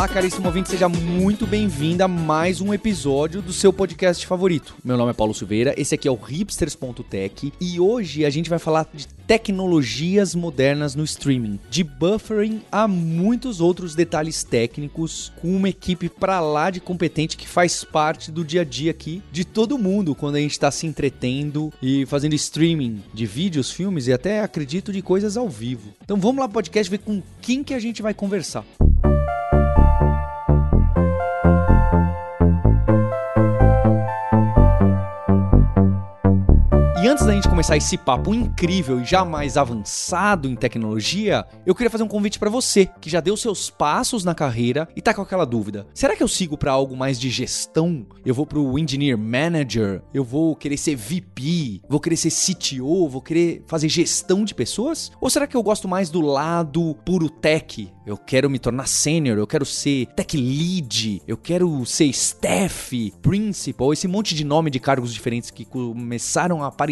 Olá, caríssimo ouvinte, seja muito bem-vindo a mais um episódio do seu podcast favorito. Meu nome é Paulo Silveira, esse aqui é o hipsters.tech e hoje a gente vai falar de tecnologias modernas no streaming, de buffering a muitos outros detalhes técnicos, com uma equipe pra lá de competente que faz parte do dia a dia aqui de todo mundo quando a gente está se entretendo e fazendo streaming de vídeos, filmes e até acredito de coisas ao vivo. Então vamos lá podcast ver com quem que a gente vai conversar. E antes da gente começar esse papo incrível e já mais avançado em tecnologia, eu queria fazer um convite para você que já deu seus passos na carreira e tá com aquela dúvida. Será que eu sigo para algo mais de gestão? Eu vou pro engineer manager? Eu vou querer ser VP? Vou querer ser CTO? Vou querer fazer gestão de pessoas? Ou será que eu gosto mais do lado puro tech? Eu quero me tornar sênior, eu quero ser tech lead, eu quero ser staff, principal, esse monte de nome de cargos diferentes que começaram a aparecer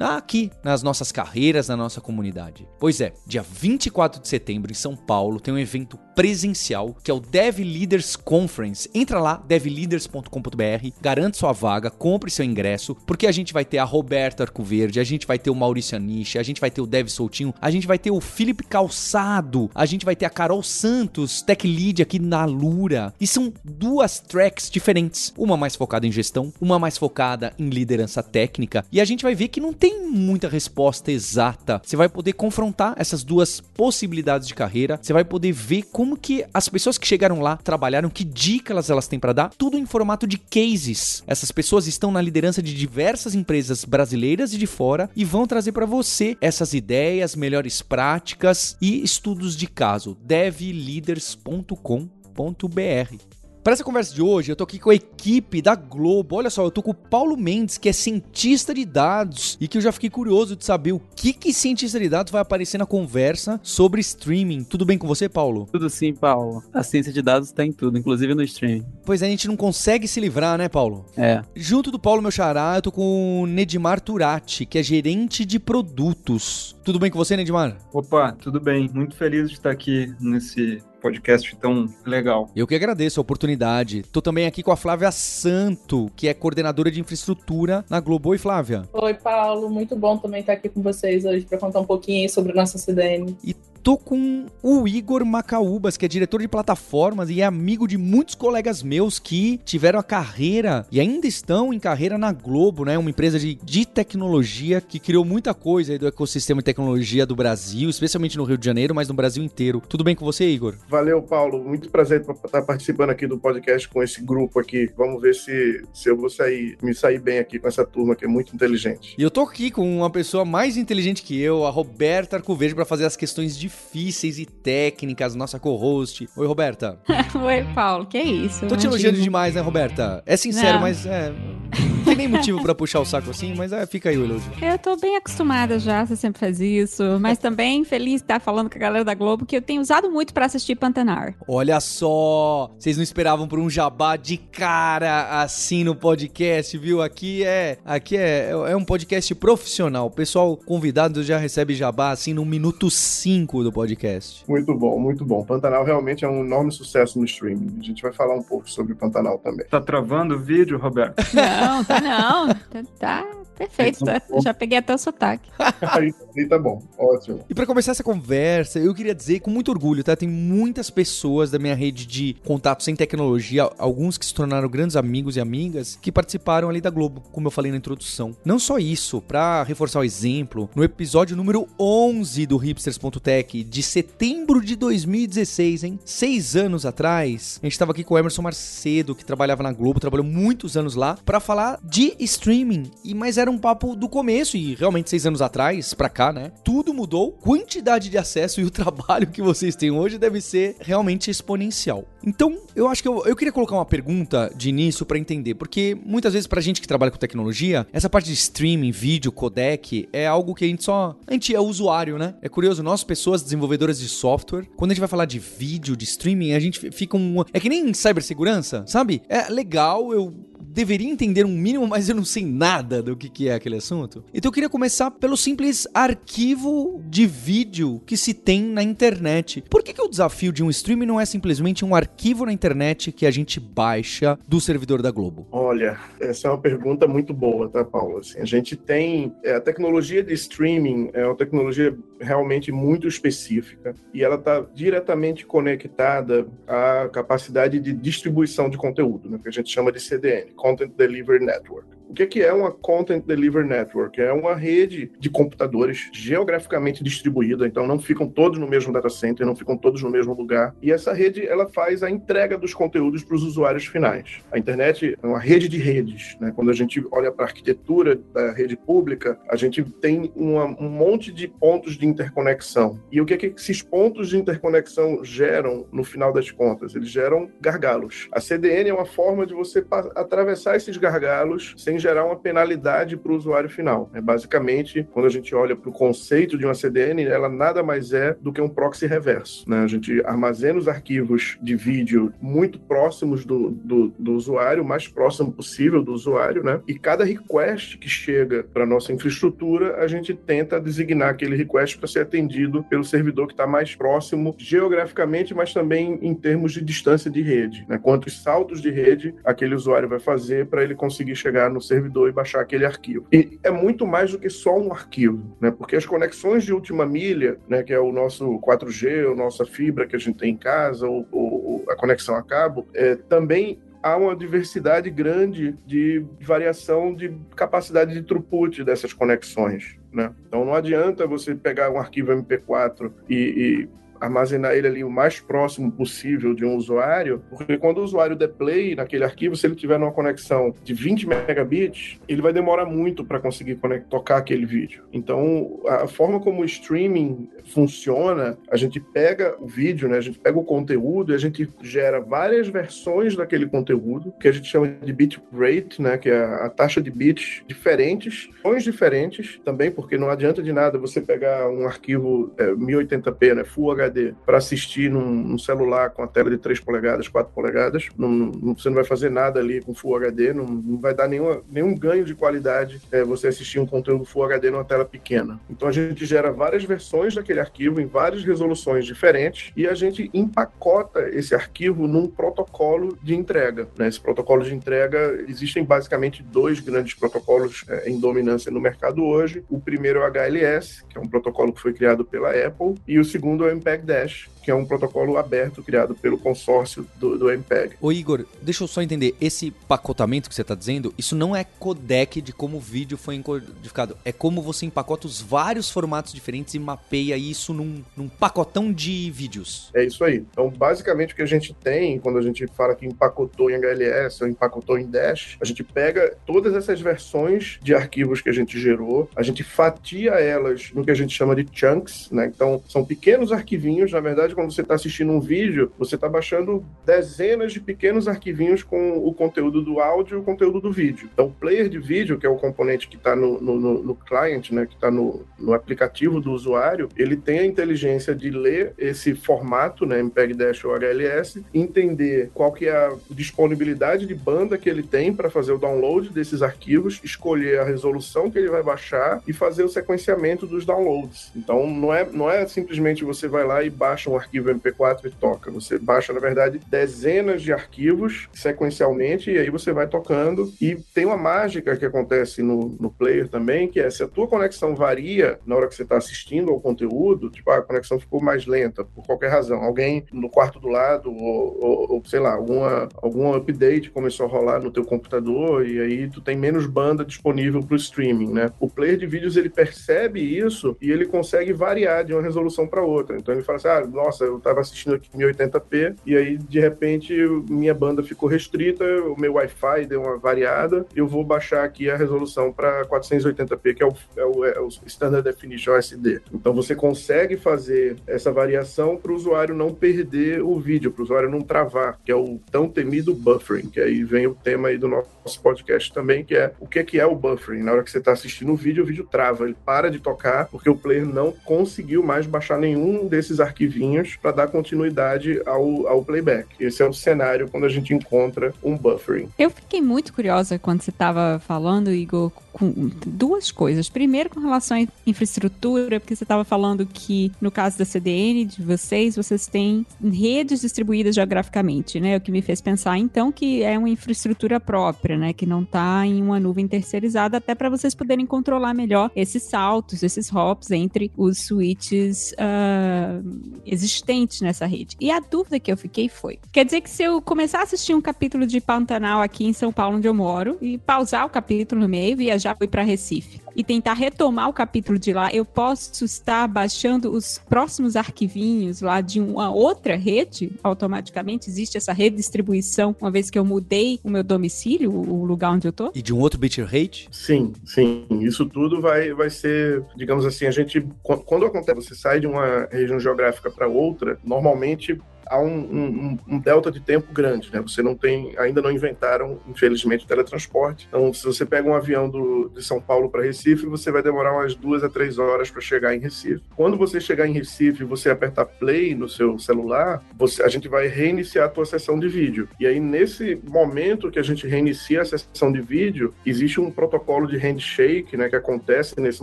aqui nas nossas carreiras, na nossa comunidade. Pois é, dia 24 de setembro em São Paulo tem um evento presencial que é o Dev Leaders Conference. Entra lá, devleaders.com.br, garante sua vaga, compre seu ingresso, porque a gente vai ter a Roberta Arcoverde, a gente vai ter o Maurício Aniche, a gente vai ter o Dev Soltinho, a gente vai ter o Felipe Calçado, a gente vai ter a Carol Santos, Tech Lead aqui na Lura. E são duas tracks diferentes, uma mais focada em gestão, uma mais focada em liderança técnica, e a gente vai ver que não tem muita resposta exata. Você vai poder confrontar essas duas possibilidades de carreira, você vai poder ver como que as pessoas que chegaram lá trabalharam, que dicas elas têm para dar, tudo em formato de cases. Essas pessoas estão na liderança de diversas empresas brasileiras e de fora e vão trazer para você essas ideias, melhores práticas e estudos de caso. devleaders.com.br para essa conversa de hoje, eu tô aqui com a equipe da Globo. Olha só, eu tô com o Paulo Mendes, que é cientista de dados, e que eu já fiquei curioso de saber o que que cientista de dados vai aparecer na conversa sobre streaming. Tudo bem com você, Paulo? Tudo sim, Paulo. A ciência de dados tá em tudo, inclusive no streaming. Pois é, a gente não consegue se livrar, né, Paulo? É. Junto do Paulo, meu xará, eu tô com o Nedimar Turati, que é gerente de produtos. Tudo bem com você, Nedimar? Opa, tudo bem. Muito feliz de estar aqui nesse podcast tão legal. Eu que agradeço a oportunidade. Tô também aqui com a Flávia Santo, que é coordenadora de infraestrutura na Globo. Oi, Flávia. Oi, Paulo. Muito bom também estar aqui com vocês hoje para contar um pouquinho sobre o nosso CDN. E tô com o Igor Macaúbas, que é diretor de plataformas e é amigo de muitos colegas meus que tiveram a carreira e ainda estão em carreira na Globo, né? Uma empresa de, de tecnologia que criou muita coisa aí do ecossistema de tecnologia do Brasil, especialmente no Rio de Janeiro, mas no Brasil inteiro. Tudo bem com você, Igor? Valeu, Paulo. Muito prazer estar participando aqui do podcast com esse grupo aqui. Vamos ver se, se eu vou sair, me sair bem aqui com essa turma que é muito inteligente. E eu tô aqui com uma pessoa mais inteligente que eu, a Roberta Arcoverde, para fazer as questões difíceis e técnicas, nossa co-host. Oi, Roberta. Oi, Paulo. Que isso? Tô te elogiando demais, né, Roberta? É sincero, Não. mas é. Não tem nem motivo para puxar o saco assim, mas é, fica aí o elogio. Eu tô bem acostumada já, você sempre faz isso. Mas também feliz de estar falando com a galera da Globo, que eu tenho usado muito para assistir Pantanar. Olha só, vocês não esperavam por um jabá de cara assim no podcast, viu? Aqui é, aqui é, é um podcast profissional. O pessoal convidado já recebe jabá assim no minuto 5 do podcast. Muito bom, muito bom. Pantanal realmente é um enorme sucesso no streaming. A gente vai falar um pouco sobre Pantanal também. Tá travando o vídeo, Roberto? Não, tá não. Tá, tá perfeito. Tá, já peguei até o sotaque. aí, aí tá bom, ótimo. E para começar essa conversa, eu queria dizer com muito orgulho, tá? Tem muitas pessoas da minha rede de contatos sem tecnologia, alguns que se tornaram grandes amigos e amigas, que participaram ali da Globo, como eu falei na introdução. Não só isso, para reforçar o exemplo, no episódio número 11 do hipsters.tech, de setembro de 2016, hein? Seis anos atrás, a gente tava aqui com o Emerson Marcedo, que trabalhava na Globo, trabalhou muitos anos lá, para falar de streaming. E mas era um papo do começo e realmente seis anos atrás pra cá, né? Tudo mudou. Quantidade de acesso e o trabalho que vocês têm hoje deve ser realmente exponencial. Então, eu acho que eu, eu queria colocar uma pergunta de início para entender, porque muitas vezes pra gente que trabalha com tecnologia, essa parte de streaming, vídeo, codec, é algo que a gente só. A gente é usuário, né? É curioso, nós, pessoas desenvolvedoras de software, quando a gente vai falar de vídeo, de streaming, a gente fica um. É que nem cibersegurança, sabe? É legal, eu deveria entender um mínimo, mas eu não sei nada do que, que é aquele assunto. Então eu queria começar pelo simples arquivo de vídeo que se tem na internet. Por que, que o desafio de um streaming não é simplesmente um arquivo na internet que a gente baixa do servidor da Globo? Olha, essa é uma pergunta muito boa, tá, Paulo? Assim, a gente tem. é, a tecnologia de streaming é uma tecnologia realmente muito específica e ela está diretamente conectada à capacidade de distribuição de conteúdo, né, que a gente chama de CDN Content Delivery Network. O que que é uma Content Delivery Network? É uma rede de computadores geograficamente distribuída, então não ficam todos no mesmo data center, não ficam todos no mesmo lugar. E essa rede ela faz a entrega dos conteúdos para os usuários finais. A internet é uma rede de redes. Né? Quando a gente olha para a arquitetura da rede pública, a gente tem uma- um monte de pontos de interconexão. E o que, que esses pontos de interconexão geram no final das contas? Eles geram gargalos. A CDN é uma forma de você atravessar esses gargalos sem gerar uma penalidade para o usuário final. É basicamente, quando a gente olha para o conceito de uma CDN, ela nada mais é do que um proxy reverso. né? A gente armazena os arquivos de vídeo muito próximos do, do, do usuário, o mais próximo possível do usuário, né? E cada request que chega para nossa infraestrutura, a gente tenta designar aquele request para ser atendido pelo servidor que está mais próximo geograficamente, mas também em termos de distância de rede. Né? Quantos saltos de rede aquele usuário vai fazer para ele conseguir chegar no servidor e baixar aquele arquivo. E é muito mais do que só um arquivo, né? Porque as conexões de última milha, né, que é o nosso 4G, a nossa fibra que a gente tem em casa, ou, ou a conexão a cabo, é, também há uma diversidade grande de variação de capacidade de throughput dessas conexões. Né? Então não adianta você pegar um arquivo MP4 e, e armazenar ele ali o mais próximo possível de um usuário, porque quando o usuário der play naquele arquivo, se ele tiver numa conexão de 20 megabits, ele vai demorar muito para conseguir conect- tocar aquele vídeo. Então, a forma como o streaming funciona, a gente pega o vídeo, né, a gente pega o conteúdo e a gente gera várias versões daquele conteúdo, que a gente chama de bit rate, né, que é a taxa de bits diferentes, tons diferentes também, porque não adianta de nada você pegar um arquivo é, 1080p, né, Full HD, para assistir num, num celular com a tela de 3 polegadas, 4 polegadas. Não- não- você não vai fazer nada ali com Full HD, não, não vai dar nenhuma, nenhum ganho de qualidade é, você assistir um conteúdo Full HD numa tela pequena. Então a gente gera várias versões daquele arquivo em várias resoluções diferentes e a gente empacota esse arquivo num protocolo de entrega. né? Esse protocolo de entrega, existem basicamente dois grandes protocolos é, em dominância no mercado hoje. O primeiro é o HLS, que é um protocolo que foi criado pela Apple, e o segundo é o MPEG Dash, que é um protocolo aberto criado pelo consórcio do, do MPEG. Ô Igor, deixa eu só entender, esse pacotamento que você tá dizendo, isso não é codec de como o vídeo foi encodificado, é como você empacota os vários formatos diferentes e mapeia isso num, num pacotão de vídeos. É isso aí. Então, basicamente, o que a gente tem, quando a gente fala que empacotou em HLS ou empacotou em Dash, a gente pega todas essas versões de arquivos que a gente gerou, a gente fatia elas no que a gente chama de chunks, né? Então, são pequenos arquivinhos. Na verdade, quando você está assistindo um vídeo, você está baixando dezenas de pequenos arquivinhos com o conteúdo do áudio e o conteúdo do vídeo. Então, o player de vídeo, que é o componente que está no, no, no- client, né? Que está no, no aplicativo do usuário, ele tem a inteligência de ler esse formato, né, MPEG Dash ou HLS, entender qual que é a disponibilidade de banda que ele tem para fazer o download desses arquivos, escolher a resolução que ele vai baixar e fazer o sequenciamento dos downloads. Então não é, não é simplesmente você vai lá e baixa um arquivo MP4 e toca. Você baixa, na verdade, dezenas de arquivos sequencialmente e aí você vai tocando. E tem uma mágica que acontece no, no player também, que é se a tua conexão varia na hora que você está assistindo ao conteúdo, tipo, ah, a conexão ficou mais lenta, por qualquer razão. Alguém no quarto do lado, ou, ou- ou, sei lá, alguma, algum update começou a rolar no teu computador e aí tu tem menos banda disponível para o streaming, né? O player de vídeos, ele percebe isso e ele consegue variar de uma resolução para outra. Então ele fala assim, ah, nossa, eu estava assistindo aqui em 1080p e aí, de repente, minha banda ficou restrita, o meu Wi-Fi deu uma variada, eu vou baixar aqui a resolução para 480p, que é o, é o, é o Standard Definition SD. Então você consegue fazer essa variação para o usuário não perder o vídeo, para o usuário não travar, que é o tão temido buffering, que aí vem o tema aí do nosso podcast também, que é o que é, que é o buffering. Na hora que você está assistindo o vídeo, o vídeo trava, ele para de tocar, porque o player não conseguiu mais baixar nenhum desses esses arquivinhos para dar continuidade ao, ao playback. Esse é o cenário quando a gente encontra um buffering. Eu fiquei muito curiosa quando você estava falando, Igor, com duas coisas. Primeiro, com relação à infraestrutura, porque você estava falando que no caso da CDN de vocês, vocês têm redes distribuídas geograficamente, né? O que me fez pensar então que é uma infraestrutura própria, né? Que não está em uma nuvem terceirizada, até para vocês poderem controlar melhor esses saltos, esses hops entre os switches uh, existentes nessa rede. E a dúvida que eu fiquei foi: quer dizer que se eu começar a assistir um capítulo de Pantanal aqui em São Paulo, onde eu moro, e pausar o capítulo no meio, viajar já fui para Recife e tentar retomar o capítulo de lá, eu posso estar baixando os próximos arquivinhos lá de uma outra rede automaticamente? Existe essa redistribuição uma vez que eu mudei o meu domicílio, o lugar onde eu tô? E de um outro bitrate? Sim, sim. Isso tudo vai, vai ser, digamos assim, a gente quando acontece, você sai de uma região geográfica para outra, normalmente há um, um, um, delta de tempo grande, né? Você não tem, ainda não inventaram, infelizmente, teletransporte. Então, se você pega um avião do, de São Paulo para Recife, você vai demorar umas duas a três horas para chegar em Recife. Quando você chegar em Recife você apertar play no seu celular, você, a gente vai reiniciar a tua sessão de vídeo. E aí, nesse momento que a gente reinicia a sessão de vídeo, existe um protocolo de handshake, né, que acontece nesse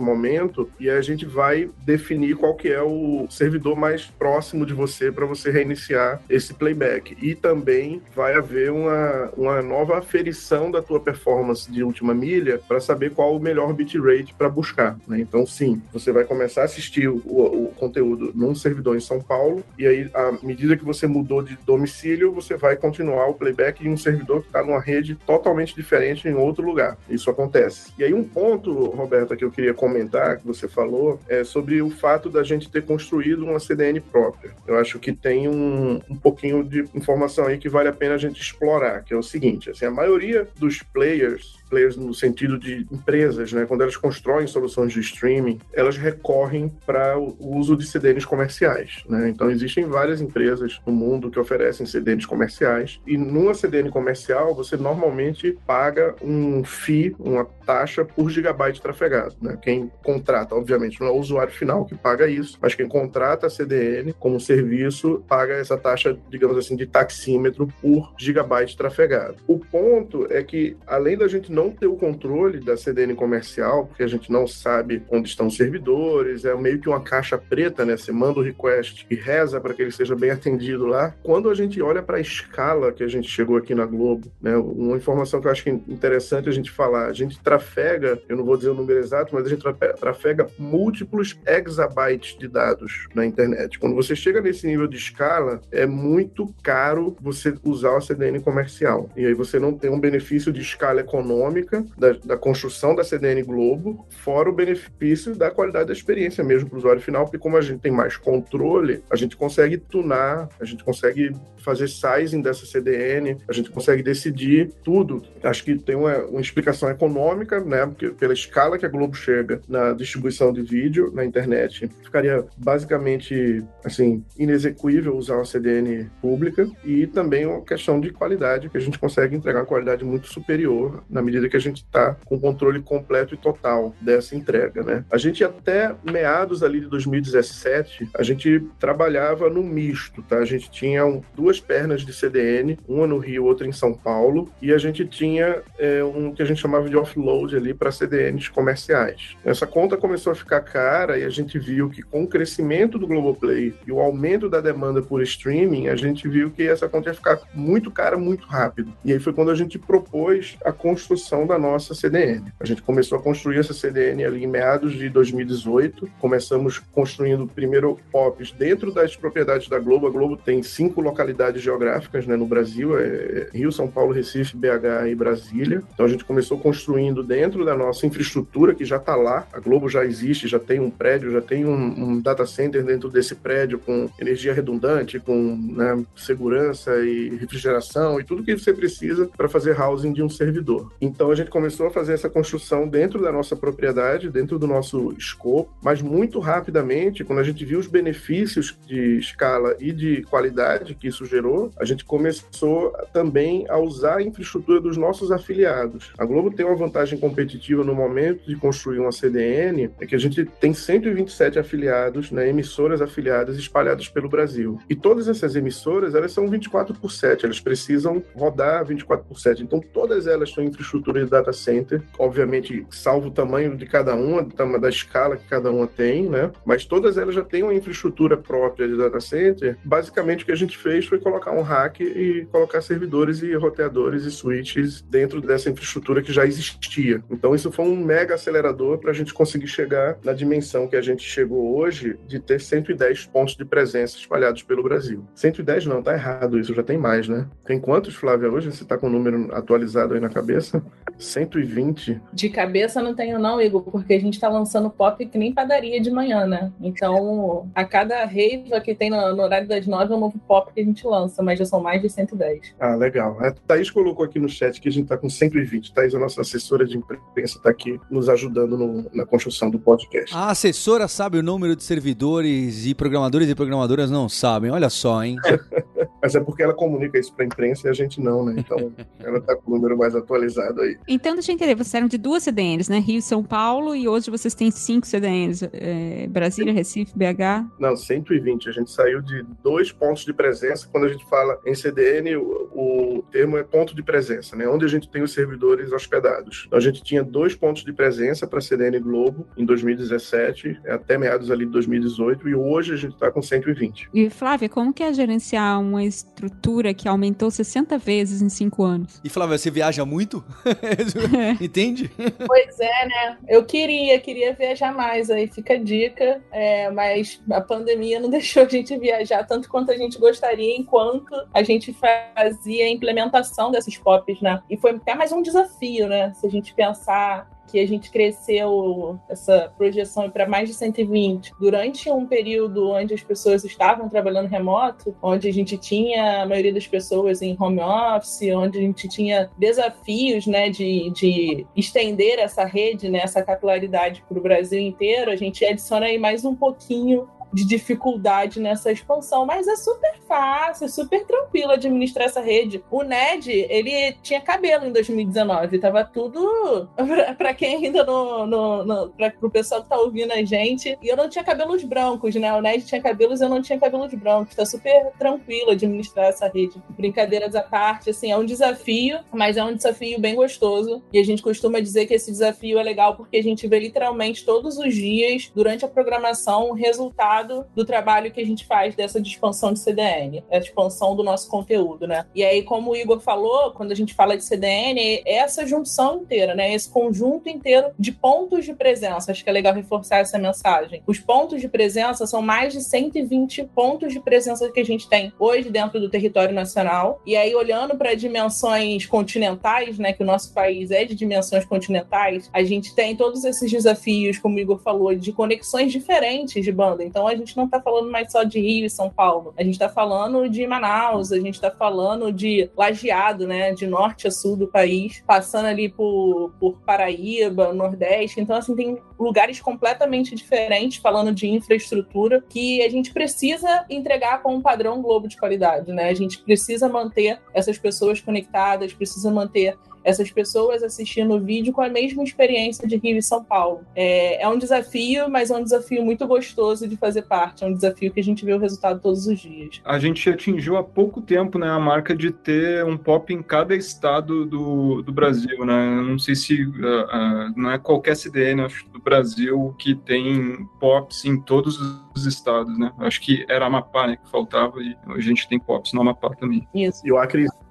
momento, e a gente vai definir qual que é o servidor mais próximo de você para você reiniciar iniciar esse playback. E também vai haver uma, uma nova aferição da tua performance de última milha para saber qual o melhor bitrate para buscar. Né? Então, sim, você vai começar a assistir o, o, conteúdo num servidor em São Paulo, e aí, à medida que você mudou de domicílio, você vai continuar o playback em um servidor que está numa rede totalmente diferente em outro lugar. Isso acontece. E aí, um ponto, Roberta, que eu queria comentar, que você falou, é sobre o fato da gente ter construído uma CDN própria. Eu acho que tem um um, pouquinho de informação aí que vale a pena a gente explorar, que é o seguinte, assim, a maioria dos players players no sentido de empresas, né? Quando elas constroem soluções de streaming, elas recorrem para o uso de CDNs comerciais, né? Então existem várias empresas no mundo que oferecem CDNs comerciais e numa CDN comercial você normalmente paga um fee, uma taxa por gigabyte trafegado, né? Quem contrata, obviamente, não é o usuário final que paga isso, mas quem contrata a CDN como serviço paga essa taxa, digamos assim, de taxímetro por gigabyte trafegado. O ponto é que além da gente não ter o controle da CDN comercial, porque a gente não sabe onde estão os servidores, é meio que uma caixa preta, né? Você manda o request e reza para que ele seja bem atendido lá. Quando a gente olha para a escala que a gente chegou aqui na Globo, né? Uma informação que eu acho que é interessante a gente falar, a gente trafega, eu não vou dizer o número exato, mas a gente trafega múltiplos exabytes de dados na internet. Quando você chega nesse nível de escala, é muito caro você usar a CDN comercial. E aí você não tem um benefício de escala econômica econômica da, da, construção da CDN Globo, fora o benefício da qualidade da experiência mesmo para o usuário final, porque como a gente tem mais controle, a gente consegue tunar, a gente consegue fazer sizing dessa CDN, a gente consegue decidir tudo. Acho que tem uma, uma explicação econômica, né? Porque pela escala que a Globo chega na distribuição de vídeo na internet, ficaria basicamente assim inexequível usar uma CDN pública e também uma questão de qualidade que a gente consegue entregar uma qualidade muito superior na medida que a gente está com controle completo e total dessa entrega, né? A gente até meados ali de 2017, a gente trabalhava no misto, tá? A gente tinha um, duas pernas de CDN, uma no Rio, outra em São Paulo, e a gente tinha é, um que a gente chamava de offload ali para CDNs comerciais. Essa conta começou a ficar cara e a gente viu que com o crescimento do Globoplay e o aumento da demanda por streaming, a gente viu que essa conta ia ficar muito cara muito rápido. E aí foi quando a gente propôs a construção da nossa CDN. A gente começou a construir essa CDN ali em meados de 2018. Começamos construindo primeiro POPs dentro das propriedades da Globo. A Globo tem cinco localidades geográficas né, no Brasil: é Rio, São Paulo, Recife, BH e Brasília. Então a gente começou construindo dentro da nossa infraestrutura que já está lá. A Globo já existe, já tem um prédio, já tem um, um data center dentro desse prédio com energia redundante, com né, segurança e refrigeração e tudo que você precisa para fazer housing de um servidor. Então a gente começou a fazer essa construção dentro da nossa propriedade, dentro do nosso escopo, mas muito rapidamente, quando a gente viu os benefícios de escala e de qualidade que isso gerou, a gente começou também a usar a infraestrutura dos nossos afiliados. A Globo tem uma vantagem competitiva no momento de construir uma CDN, é que a gente tem 127 afiliados, né, emissoras afiliadas espalhadas pelo Brasil. E todas essas emissoras, elas são 24 por 7, elas precisam rodar 24 por 7. Então, todas elas têm infraestrutura de data center, obviamente, salvo o tamanho de cada uma, da escala que cada uma tem, né? Mas todas elas já têm uma infraestrutura própria de data center. Basicamente, o que a gente fez foi colocar um rack e colocar servidores e roteadores e switches dentro dessa infraestrutura que já existia. Então, isso foi um mega acelerador para a gente conseguir chegar na dimensão que a gente chegou hoje de ter 110 pontos de presença espalhados pelo Brasil. 110 não, tá errado isso, já tem mais, né? Tem quantos, Flávia, hoje? Você tá com o número atualizado aí na cabeça? 120. De cabeça não tenho não, Igor, porque a gente tá lançando pop que nem padaria de manhã, né? Então, a cada reiva que tem no, no horário das nove é um novo pop que a gente lança, mas já são mais de 110. Ah, legal. A Thaís colocou aqui no chat que a gente tá com 120. Thaís, a nossa assessora de imprensa, tá aqui nos ajudando no, na construção do podcast. A assessora sabe o número de servidores e programadores e programadoras não sabem. Olha só, hein? Mas é porque ela comunica isso para a imprensa e a gente não, né? Então ela está com o número mais atualizado aí. Então, deixa eu entender, vocês eram de duas CDNs, né? Rio e São Paulo, e hoje vocês têm cinco CDNs. É, Brasília, Recife, BH? Não, 120. A gente saiu de dois pontos de presença. Quando a gente fala em CDN, o, o termo é ponto de presença, né? Onde a gente tem os servidores hospedados. Então a gente tinha dois pontos de presença para a CDN Globo em 2017, até meados ali de 2018, e hoje a gente está com 120. E Flávia, como que é gerenciar uma estrutura que aumentou 60 vezes em cinco anos? E Flávia, você viaja muito? Entende? Pois é, né? Eu queria, queria viajar mais, aí fica a dica, é, mas a pandemia não deixou a gente viajar tanto quanto a gente gostaria, enquanto a gente fazia a implementação desses POPs, né? E foi até mais um desafio, né? Se a gente pensar que a gente cresceu essa projeção para mais de 120 durante um período onde as pessoas estavam trabalhando remoto, onde a gente tinha a maioria das pessoas em home office, onde a gente tinha desafios né, de, de estender essa rede, né, essa capilaridade para o Brasil inteiro, a gente adiciona aí mais um pouquinho de dificuldade nessa expansão, mas é super fácil, super tranquilo administrar essa rede. O Ned, ele tinha cabelo em 2019, tava tudo para quem ainda não, no para o pessoal que tá ouvindo a gente. E eu não tinha cabelos brancos, né? O Ned tinha cabelos, eu não tinha cabelos brancos. Tá super tranquilo administrar essa rede. Brincadeiras à parte, assim, é um desafio, mas é um desafio bem gostoso. E a gente costuma dizer que esse desafio é legal porque a gente vê literalmente todos os dias, durante a programação, o resultado do trabalho que a gente faz dessa expansão de CDN, a expansão do nosso conteúdo, né? E aí, como o Igor falou, quando a gente fala de CDN, é essa junção inteira, né? Esse conjunto inteiro de pontos de presença. Acho que é legal reforçar essa mensagem. Os pontos de presença são mais de 120 pontos de presença que a gente tem hoje dentro do território nacional. E aí, olhando para dimensões continentais, né? Que o nosso país é de dimensões continentais, a gente tem todos esses desafios, como o Igor falou, de conexões diferentes de banda. Então, a a gente não está falando mais só de Rio e São Paulo. A gente está falando de Manaus, a gente está falando de Lajeado, né? De norte a sul do país, passando ali por, por Paraíba, Nordeste. Então, assim, tem lugares completamente diferentes falando de infraestrutura que a gente precisa entregar com um padrão globo de qualidade, né? A gente precisa manter essas pessoas conectadas, precisa manter essas pessoas assistindo o vídeo com a mesma experiência de Rio e São Paulo. É, é um desafio, mas é um desafio muito gostoso de fazer parte. É um desafio que a gente vê o resultado todos os dias. A gente atingiu há pouco tempo né, a marca de ter um pop em cada estado do, do Brasil. Né? Não sei se uh, uh, não é qualquer CDN acho, do Brasil que tem pops em todos os estados. Né? Acho que era Amapá né, que faltava e a gente tem pops no Amapá também. Isso. E o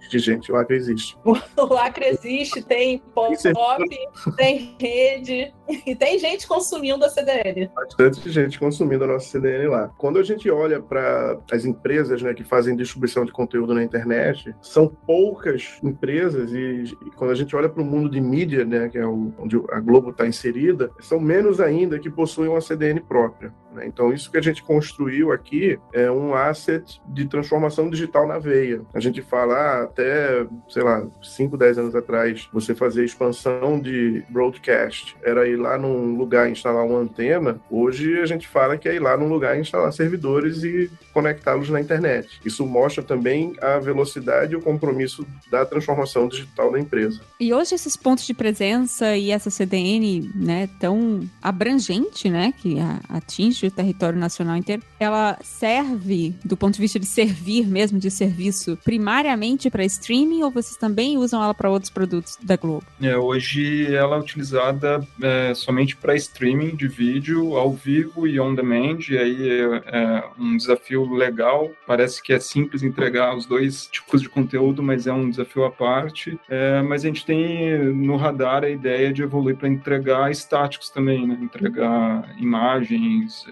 Existe, gente. O Acre existe. o Acre existe, tem pop, tem rede. E tem gente consumindo a CDN. Bastante gente consumindo a nossa CDN lá. Quando a gente olha para as empresas né, que fazem distribuição de conteúdo na internet, são poucas empresas, e, e quando a gente olha para o mundo de mídia, né, que é onde a Globo está inserida, são menos ainda que possuem uma CDN própria. Né? Então, isso que a gente construiu aqui é um asset de transformação digital na veia. A gente fala ah, até, sei lá, 5, 10 anos atrás, você fazer expansão de broadcast era ir lá num lugar instalar uma antena. Hoje a gente fala que é ir lá num lugar instalar servidores e conectá-los na internet. Isso mostra também a velocidade e o compromisso da transformação digital da empresa. E hoje esses pontos de presença e essa CDN, né, tão abrangente, né, que atinge o território nacional inteiro, ela serve do ponto de vista de servir mesmo, de serviço, primariamente para streaming ou vocês também usam ela para outros produtos da Globo? É, hoje ela é utilizada é, somente para streaming de vídeo ao vivo e on demand, e aí é, é um desafio legal. Parece que é simples entregar os dois tipos de conteúdo, mas é um desafio à parte. É, mas a gente tem no radar a ideia de evoluir para entregar estáticos também, né? entregar imagens,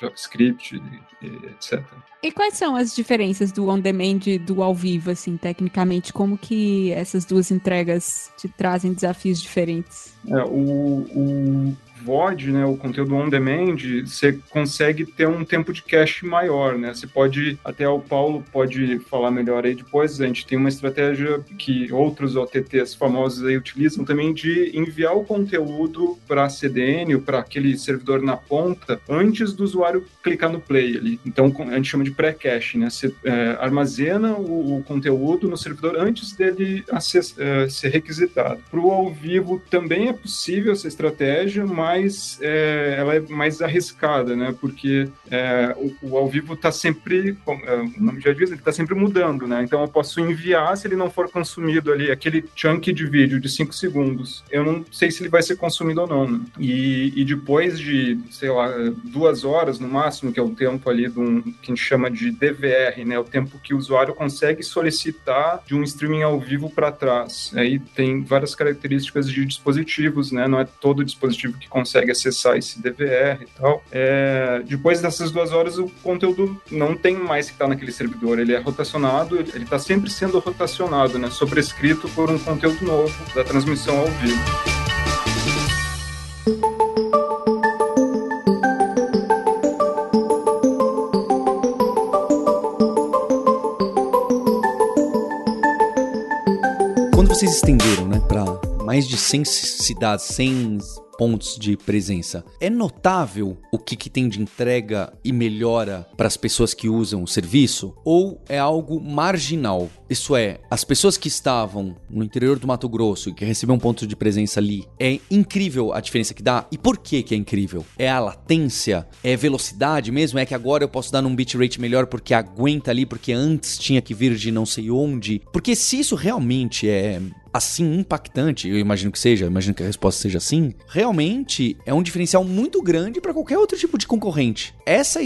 JavaScript, etc. E quais são as diferenças do on-demand e do ao vivo, assim, tecnicamente? Como que essas duas entregas te trazem desafios diferentes? É, o, o VOD, né, o conteúdo on demand, você consegue ter um tempo de cache maior, né? Você pode, até o Paulo pode falar melhor aí depois, a gente tem uma estratégia que outros OTTs famosos aí utilizam também de enviar o conteúdo para CDN ou para aquele servidor na ponta antes do usuário clicar no play ali. Então a gente chama de pré-cache, né? Você é, armazena o, o, conteúdo no servidor antes dele acess, é, ser requisitado. Para o ao vivo também é possível essa estratégia, mas mais é, ela é mais arriscada, né? Porque é, o, o, ao vivo está sempre, como, é, o nome já diz, ele está sempre mudando, né? Então eu posso enviar se ele não for consumido ali, aquele chunk de vídeo de 5 segundos. Eu não sei se ele vai ser consumido ou não. Né? E, e depois de, sei lá, duas horas no máximo, que é o tempo ali de um, que a gente chama de DVR, né? O tempo que o usuário consegue solicitar de um streaming ao vivo para trás. Aí tem várias características de dispositivos, né? Não é todo dispositivo que consegue acessar esse DVR e tal. É, depois dessas duas horas, o conteúdo não tem mais que estar naquele servidor, ele é rotacionado, ele está sempre sendo rotacionado, né, sobrescrito por um conteúdo novo da transmissão ao vivo. Quando vocês estenderam, né, para mais de 100 cidades, 100 pontos de presença. É notável o que, que tem de entrega e melhora para as pessoas que usam o serviço? Ou é algo marginal? Isso é, as pessoas que estavam no interior do Mato Grosso e que receberam um ponto de presença ali, é incrível a diferença que dá. E por que, que é incrível? É a latência? É velocidade mesmo? É que agora eu posso dar num bitrate melhor porque aguenta ali, porque antes tinha que vir de não sei onde? Porque se isso realmente é assim impactante, eu imagino que seja, imagino que a resposta seja sim, realmente é um diferencial muito grande para qualquer outro tipo de concorrente. Essa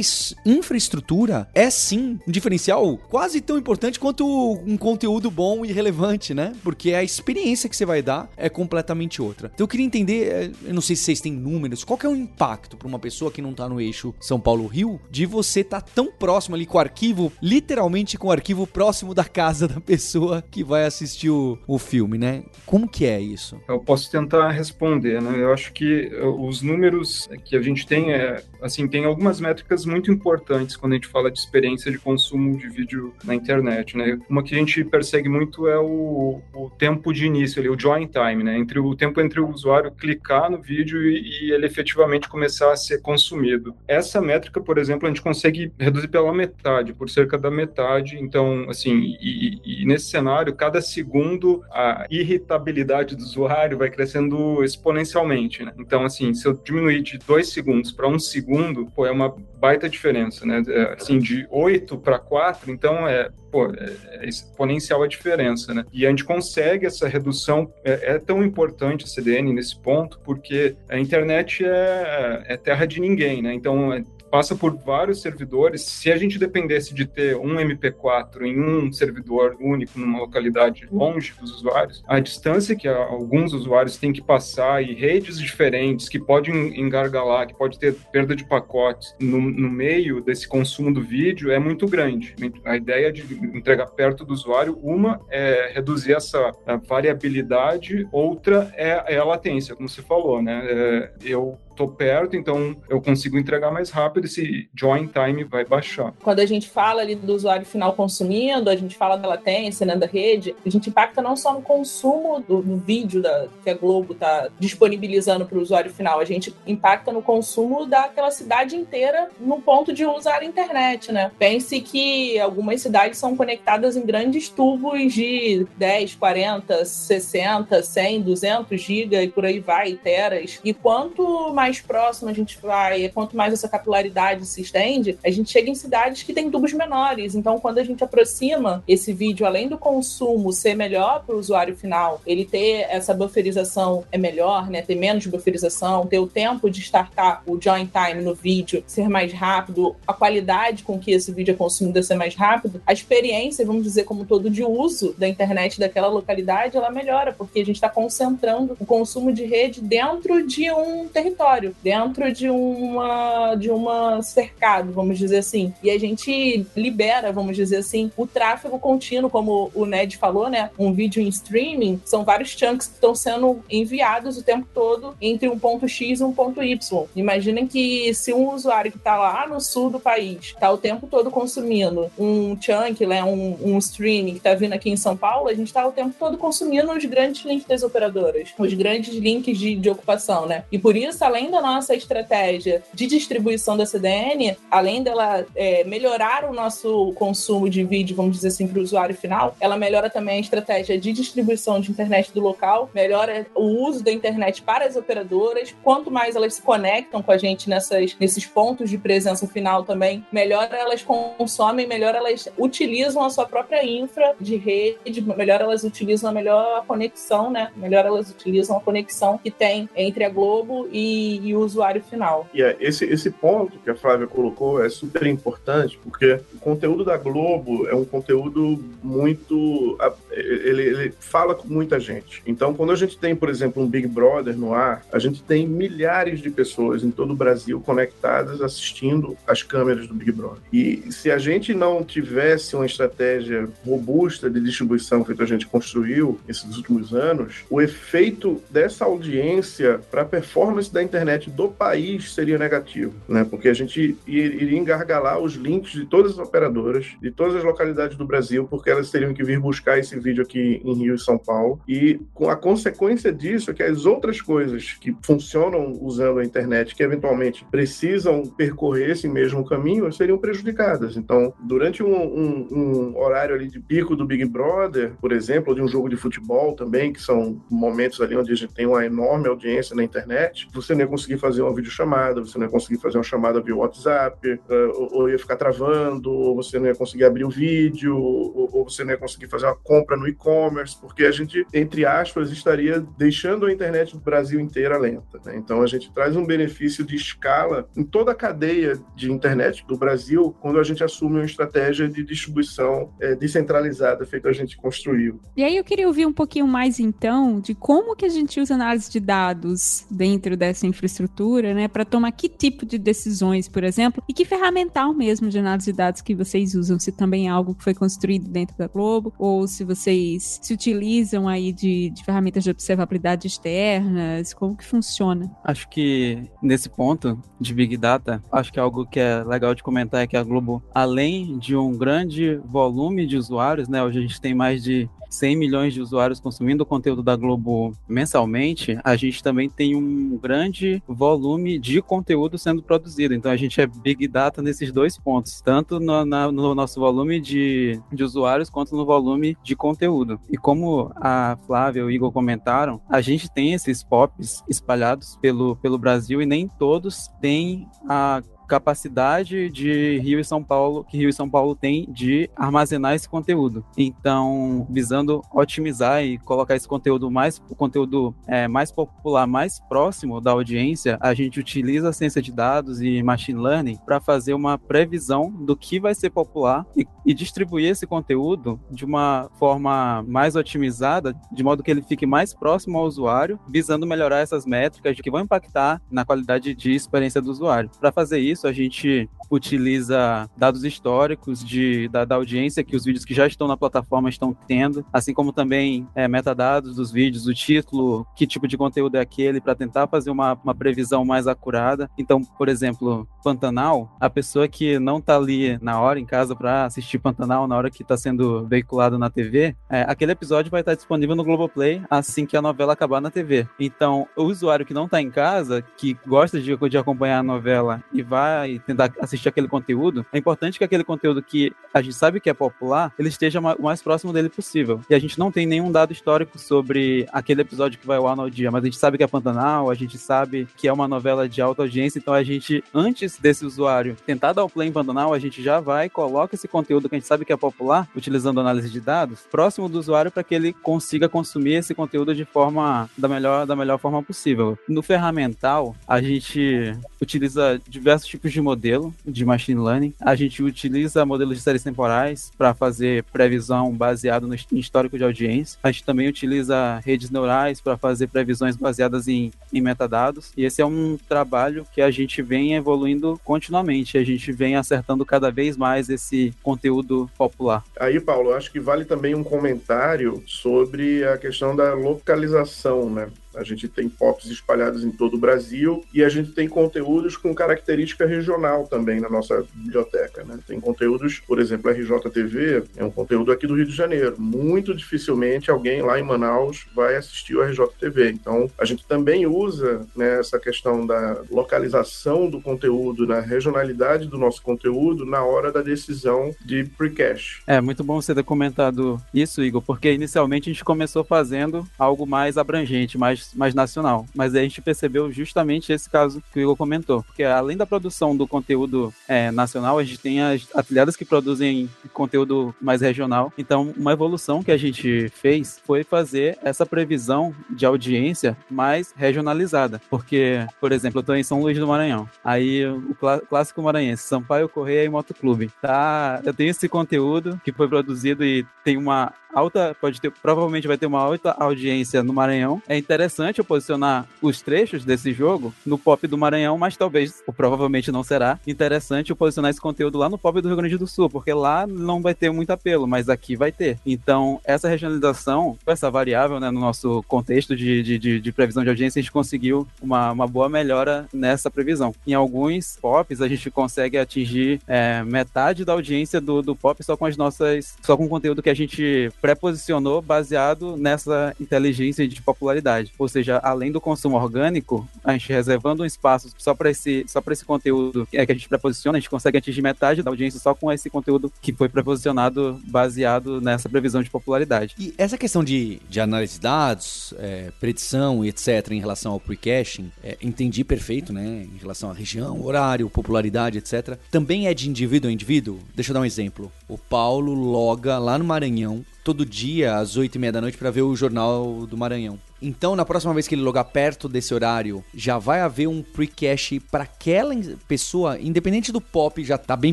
infraestrutura é sim um diferencial quase tão importante quanto um conteúdo bom e relevante, né? Porque a experiência que você vai dar é completamente outra. Então eu queria entender, é, eu não sei se vocês têm números, qual que é o impacto para uma pessoa que não tá no eixo São Paulo-Rio de você estar tá tão próximo ali com o arquivo, literalmente com o arquivo próximo da casa da pessoa que vai assistir o, o filme né? Como que é isso? Eu posso tentar responder, né? Eu acho que eh, os números que a gente tem é, assim, tem algumas métricas muito importantes quando a gente fala de experiência de consumo de vídeo na internet, né? Uma que a gente persegue muito é o, o tempo de início, ali, o join time, né? Entre o tempo entre o usuário clicar no vídeo e, e ele efetivamente começar a ser consumido. Essa métrica, por exemplo, a gente consegue reduzir pela metade, por cerca da metade. Então, assim, e, e nesse cenário, cada segundo a irritabilidade do usuário vai crescendo exponencialmente, né? Então, assim, se eu diminuir de dois segundos para um segundo, pô, é uma baita diferença, né? É, assim, de 8 para 4, então é, pô, é, é exponencial a diferença, né? E a gente consegue essa redução, é, é, tão importante a CDN nesse ponto, porque a internet é, é terra de ninguém, né? Então, é, passa por vários servidores. Se a gente dependesse de ter um MP4 em um servidor único numa localidade longe dos usuários, a distância que alguns usuários têm que passar e redes diferentes que podem engargalar, que pode ter perda de pacotes no, no meio desse consumo do vídeo é muito grande. A ideia de entregar perto do usuário, uma é reduzir essa variabilidade, outra é, é a latência, como você falou, né? É, eu tô perto, então eu consigo entregar mais rápido, esse join time vai baixar. Quando a gente fala ali do usuário final consumindo, a gente fala da latência, né, da rede, a gente impacta não só no consumo do, do vídeo da, que a Globo está disponibilizando para o usuário final, a gente impacta no consumo daquela cidade inteira no ponto de usar a internet, né? Pense que algumas cidades são conectadas em grandes tubos de 10, 40, 60, 100, 200 GB e por aí vai, teras. E quanto mais mais próximo a gente vai, quanto mais essa capilaridade se estende, a gente chega em cidades que têm tubos menores. Então, quando a gente aproxima esse vídeo, além do consumo ser melhor para o usuário final, ele ter essa bufferização é melhor, né? Ter menos bufferização, ter o tempo de startar o join time no vídeo ser mais rápido, a qualidade com que esse vídeo é consumido ser mais rápido, a experiência, vamos dizer, como todo de uso da internet daquela localidade, ela melhora, porque a gente está concentrando o consumo de rede dentro de um território dentro de uma de uma cercado, vamos dizer assim. E a gente libera, vamos dizer assim, o tráfego contínuo, como o Ned falou, né? Um vídeo em streaming são vários chunks que estão sendo enviados o tempo todo entre um ponto X e um ponto Y. Imaginem que se um usuário que está lá no sul do país está o tempo todo consumindo um chunk, né, um, um streaming que está vindo aqui em São Paulo, a gente está o tempo todo consumindo os grandes links das operadoras, os grandes links de, de ocupação, né? E por isso, além além da nossa estratégia de distribuição da CDN, além dela é, melhorar o nosso consumo de vídeo, vamos dizer assim, para o usuário final, ela melhora também a estratégia de distribuição de internet do local, melhora o uso da internet para as operadoras. Quanto mais elas se conectam com a gente nessas, nesses pontos de presença final também, melhor elas consomem, melhor elas utilizam a sua própria infra de rede, melhor elas utilizam a melhor conexão, né? Melhor elas utilizam a conexão que tem entre a Globo e e, o usuário final. E é, esse, esse ponto que a Flávia colocou é super importante, porque o conteúdo da Globo é um conteúdo muito. Ele, ele fala com muita gente. Então, quando a gente tem, por exemplo, um Big Brother no ar, a gente tem milhares de pessoas em todo o Brasil conectadas assistindo as câmeras do Big Brother. E se a gente não tivesse uma estratégia robusta de distribuição que a gente construiu esses últimos anos, o efeito dessa audiência para a performance da internet internet do país seria negativo, né? Porque a gente iria engargalar os links de todas as operadoras, de todas as localidades do Brasil, porque elas teriam que vir buscar esse vídeo aqui em Rio e São Paulo. E com a consequência disso é que as outras coisas que funcionam usando a internet, que eventualmente precisam percorrer esse mesmo caminho, seriam prejudicadas. Então, durante um, um, um horário ali de pico do Big Brother, por exemplo, ou de um jogo de futebol também, que são momentos ali onde a gente tem uma enorme audiência na internet, você nem conseguir fazer uma videochamada, você não ia conseguir fazer uma chamada via WhatsApp, eh, ou ia ficar travando, ou você não ia conseguir abrir o vídeo, ou você não ia conseguir fazer uma compra no e-commerce, porque a gente, entre aspas, estaria deixando a internet do Brasil inteira lenta. Né? Então a gente traz um benefício de escala em toda a cadeia de internet do Brasil quando a gente assume uma estratégia de distribuição é, descentralizada feita a gente construiu. E aí eu queria ouvir um pouquinho mais então de como que a gente usa análise de dados dentro dessa infraestrutura, né, para tomar que tipo de decisões, por exemplo, e que ferramental mesmo de análise de dados que vocês usam, se também é algo que foi construído dentro da Globo, ou se vocês se utilizam aí de, de ferramentas de observabilidade externas, como que funciona? Acho que nesse ponto de Big Data, acho que algo que é legal de comentar é que a Globo, além de um grande volume de usuários, né, hoje a gente tem mais de 100 milhões de usuários consumindo o conteúdo da Globo mensalmente, a gente também tem um grande volume de conteúdo sendo produzido. Então a gente é big data nesses dois pontos, tanto no, na, no nosso volume de, de usuários quanto no volume de conteúdo. E como a Flávia e o Igor comentaram, a gente tem esses POPs espalhados pelo, pelo Brasil e nem todos têm a capacidade de Rio e São Paulo, que Rio e São Paulo tem de armazenar esse conteúdo. Então, visando otimizar e colocar esse conteúdo mais, o conteúdo é, mais popular, mais próximo da audiência, a gente utiliza a ciência de dados e machine learning para fazer uma previsão do que vai ser popular e, e distribuir esse conteúdo de uma forma mais otimizada, de modo que ele fique mais próximo ao usuário, visando melhorar essas métricas que vão impactar na qualidade de experiência do usuário. Para fazer isso, a gente utiliza dados históricos de, da, da, audiência que os vídeos que já estão na plataforma estão tendo, assim como também é, metadados dos vídeos, o título, que tipo de conteúdo é aquele, para tentar fazer uma, uma previsão mais acurada. Então, por exemplo, Pantanal, a pessoa que não está ali na hora em casa para assistir Pantanal, na hora que está sendo veiculado na TV, é, aquele episódio vai estar disponível no Globoplay assim que a novela acabar na TV. Então, o usuário que não está em casa, que gosta de, de acompanhar a novela e vai tentar assistir assistir aquele conteúdo, é importante que aquele conteúdo que a gente sabe que é popular, ele esteja o mais próximo dele possível. E a gente não tem nenhum dado histórico sobre aquele episódio que vai ao ar no dia, mas a gente sabe que é Pantanal, a gente sabe que é uma novela de alta audiência, então a gente, antes desse usuário tentar dar o play em Pantanal, a gente já vai, coloca esse conteúdo que a gente sabe que é popular, utilizando análise de dados, próximo do usuário para que ele consiga consumir esse conteúdo de forma da melhor, da melhor forma possível. No ferramental, a gente utiliza diversos tipos de modelo, de machine learning. A gente utiliza modelos de séries temporais para fazer previsão baseado no histórico de audiência. A gente também utiliza redes neurais para fazer previsões baseadas em, em metadados. E esse é um trabalho que a gente vem evoluindo continuamente. A gente vem acertando cada vez mais esse conteúdo popular. Aí, Paulo, acho que vale também um comentário sobre a questão da localização, né? A gente tem POPs espalhados em todo o Brasil e a gente tem conteúdos com característica regional também na nossa biblioteca. Né? Tem conteúdos, por exemplo, RJTV é um conteúdo aqui do Rio de Janeiro. Muito dificilmente alguém lá em Manaus vai assistir o RJTV. Então, a gente também usa né, essa questão da localização do conteúdo, na regionalidade do nosso conteúdo na hora da decisão de pre-cache. É muito bom você ter comentado isso, Igor, porque inicialmente a gente começou fazendo algo mais abrangente, mais mais, nacional. Mas aí a gente percebeu justamente esse caso que o Igor comentou. Porque além da produção do conteúdo é, nacional, a gente tem as afiliadas que produzem conteúdo mais regional. Então, uma evolução que a gente fez foi fazer essa previsão de audiência mais regionalizada. Porque, por exemplo, eu estou em São Luís do Maranhão. Aí o clássico maranhense, Sampaio Correia e Motoclube. Tá, eu tenho esse conteúdo que foi produzido e tem uma alta, pode ter, provavelmente vai ter uma alta audiência no Maranhão. É interessante eu posicionar os trechos desse jogo no pop do Maranhão, mas talvez, ou provavelmente não será, interessante eu posicionar esse conteúdo lá no pop do Rio Grande do Sul, porque lá não vai ter muito apelo, mas aqui vai ter. Então, essa regionalização, essa variável, né, no nosso contexto de, de, de, de previsão de audiência, a gente conseguiu uma, uma boa melhora nessa previsão. Em alguns pops, a gente consegue atingir é, metade da audiência do, do pop só com as nossas, só com o conteúdo que a gente pré-posicionou baseado nessa inteligência de popularidade. Ou seja, além do consumo orgânico, a gente reservando um espaço só para esse, só esse conteúdo é, que a gente pré-posiciona, a gente consegue atingir metade da audiência só com esse conteúdo que foi pré-posicionado baseado nessa previsão de popularidade. E essa questão de, de análise de dados, é, predição e etc. em relação ao pre-caching, é, entendi perfeito, né? Em relação à região, horário, popularidade, etc. Também é de indivíduo a indivíduo? Deixa eu dar um exemplo. O Paulo loga lá no Maranhão todo dia às oito e meia da noite para ver o Jornal do Maranhão. Então, na próxima vez que ele logar perto desse horário, já vai haver um pre-cache para aquela pessoa, independente do pop, já tá bem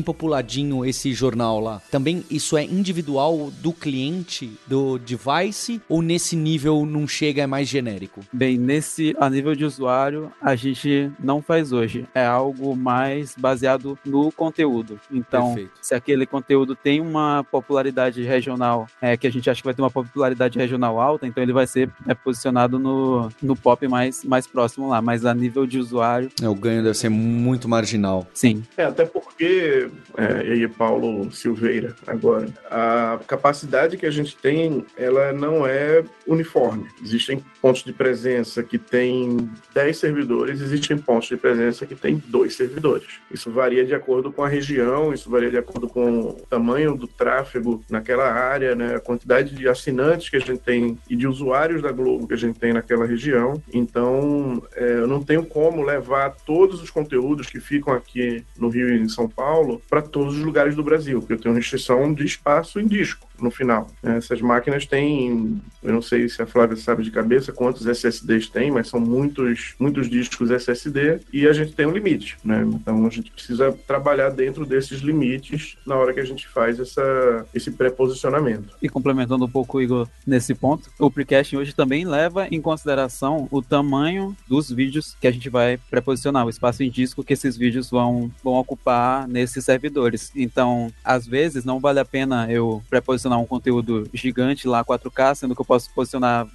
populadinho esse jornal lá. Também isso é individual do cliente, do device, ou nesse nível não chega, é mais genérico? Bem, nesse a nível de usuário, a gente não faz hoje. É algo mais baseado no conteúdo. Então, Perfeito. se aquele conteúdo tem uma popularidade regional, é que a gente acha que vai ter uma popularidade regional alta, então ele vai ser é, posicionado no, no pop mais, mais próximo lá, mas a nível de usuário. É, o ganho deve ser muito marginal. Sim. É, até porque, é, e aí, Paulo Silveira, agora, a capacidade que a gente tem, ela não é uniforme. Existem pontos de presença que tem 10 servidores, existem pontos de presença que tem dois servidores. Isso varia de acordo com a região, isso varia de acordo com o tamanho do tráfego naquela área, né, a quantidade de assinantes que a gente tem e de usuários da Globo que a gente tem naquela região. Então, é, eu não tenho como levar todos os conteúdos que ficam aqui no Rio e em São Paulo para todos os lugares do Brasil, porque eu tenho restrição de espaço em disco no final. Essas máquinas têm, eu não sei se a Flávia sabe de cabeça quantos SSDs tem, mas são muitos, muitos discos SSD e a gente tem um limite, né? Então a gente precisa trabalhar dentro desses limites na hora que a gente faz essa, esse pré-posicionamento. E complementando um pouco, Igor, nesse ponto, o precast hoje também leva em consideração o tamanho dos vídeos que a gente vai pré-posicionar, o espaço em disco que esses vídeos vão, vão ocupar nesses servidores. Então, às vezes, não vale a pena eu pré-posicionar posicionar um conteúdo gigante lá 4K, sendo que eu posso posicionar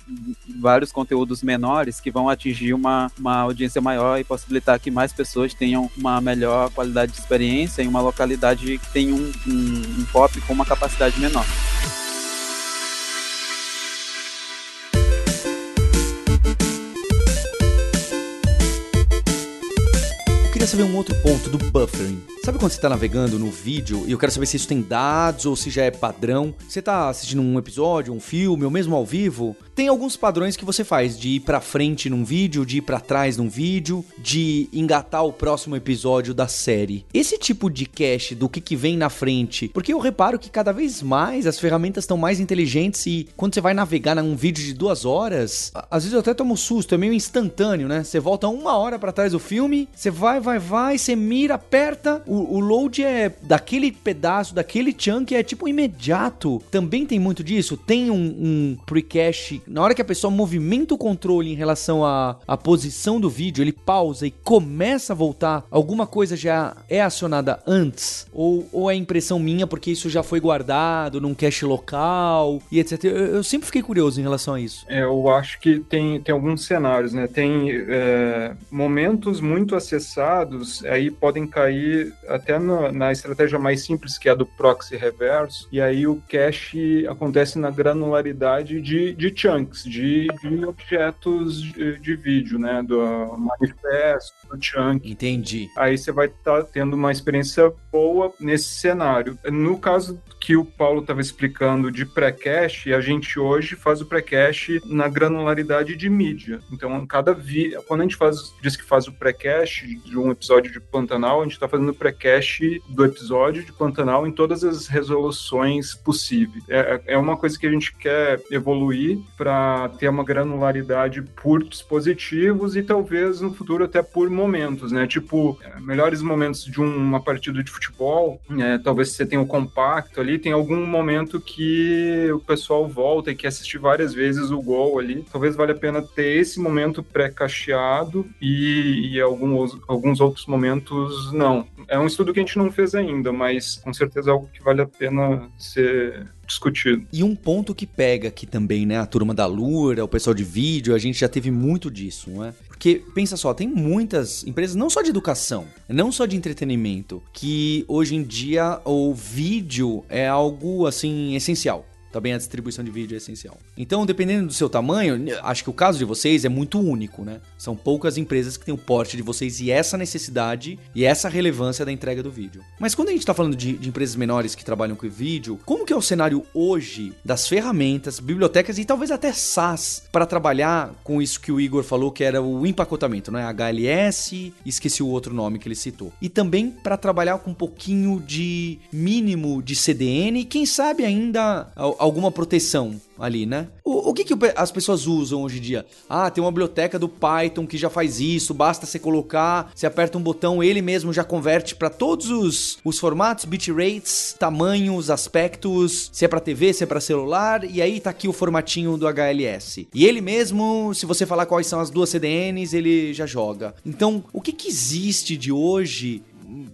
vários conteúdos menores que vão atingir uma, uma audiência maior e possibilitar que mais pessoas tenham uma melhor qualidade de experiência em uma localidade que tem um, um, um pop com uma capacidade menor. Queria saber um outro ponto do buffering. Sabe quando você tá navegando no vídeo e eu quero saber se isso tem dados ou se já é padrão? Você tá assistindo um episódio, um filme ou mesmo ao vivo? Tem alguns padrões que você faz de ir para frente num vídeo, de ir para trás num vídeo, de engatar o próximo episódio da série. Esse tipo de cache do que, que vem na frente, porque eu reparo que cada vez mais as ferramentas estão mais inteligentes e quando você vai navegar num vídeo de duas horas, às vezes eu até tomo susto, é meio instantâneo, né? Você volta uma hora para trás do filme, você vai, vai, vai, você mira, aperta, o o, load é daquele pedaço, daquele chunk, é tipo imediato. Também tem muito disso. Tem um, um pre-cache. Na hora que a pessoa movimenta o controle em relação à, à posição do vídeo, ele pausa e começa a voltar. Alguma coisa já é acionada antes? Ou, ou é impressão minha porque isso já foi guardado num cache local e etc. Eu, eu sempre fiquei curioso em relação a isso. É, eu acho que tem, tem alguns cenários, né? Tem é, momentos muito acessados, aí podem cair até na, na, estratégia mais simples, que é a do proxy reverso, e aí o cache acontece na granularidade de, de chunks, de, de objetos de, de, vídeo, né? Do manifesto, do chunk. Entendi. Aí você vai estar tá tendo uma experiência boa nesse cenário. No caso que o Paulo estava explicando de pré-cache, a gente hoje faz o pré-cache na granularidade de mídia. Então, cada quando a gente faz, diz que faz o pré-cache de um episódio de Pantanal, a gente está fazendo o pré cache do episódio de Pantanal em todas as resoluções possíveis. É, é uma coisa que a gente quer evoluir para ter uma granularidade por dispositivos e talvez no futuro até por momentos, né? Tipo, é, melhores momentos de uma partida de futebol, é, talvez você tenha o compacto ali, tem algum momento que o pessoal volta e quer assistir várias vezes o gol ali. Talvez valha a pena ter esse momento pré-cacheado e, e alguns, alguns outros momentos não. É um um estudo que a gente não fez ainda, mas com certeza é algo que vale a pena ser discutido. E um ponto que pega aqui também, né? A turma da Lura, o pessoal de vídeo, a gente já teve muito disso, não é? Porque, pensa só, tem muitas empresas, não só de educação, não só de entretenimento, que hoje em dia o vídeo é algo, assim, essencial. Também a distribuição de vídeo é essencial. Então, dependendo do seu tamanho, acho que o caso de vocês é muito único, né? São poucas empresas que têm o porte de vocês e essa necessidade e essa relevância da entrega do vídeo. Mas quando a gente está falando de, de, empresas menores que trabalham com vídeo, como que é o cenário hoje das ferramentas, bibliotecas e talvez até SaaS para trabalhar com isso que o Igor falou que era o empacotamento, né? HLS, esqueci o outro nome que ele citou. E também para trabalhar com um pouquinho de mínimo de CDN e quem sabe ainda alguma proteção ali, né? O, o que, que as pessoas usam hoje em dia? Ah, tem uma biblioteca do Python que já faz isso, basta você colocar, você aperta um botão, ele mesmo já converte para todos os, os formatos, bitrates, tamanhos, aspectos, se é para TV, se é para celular, e aí tá aqui o formatinho do HLS. E ele mesmo, se você falar quais são as duas CDNs, ele já joga. Então, o que, que existe de hoje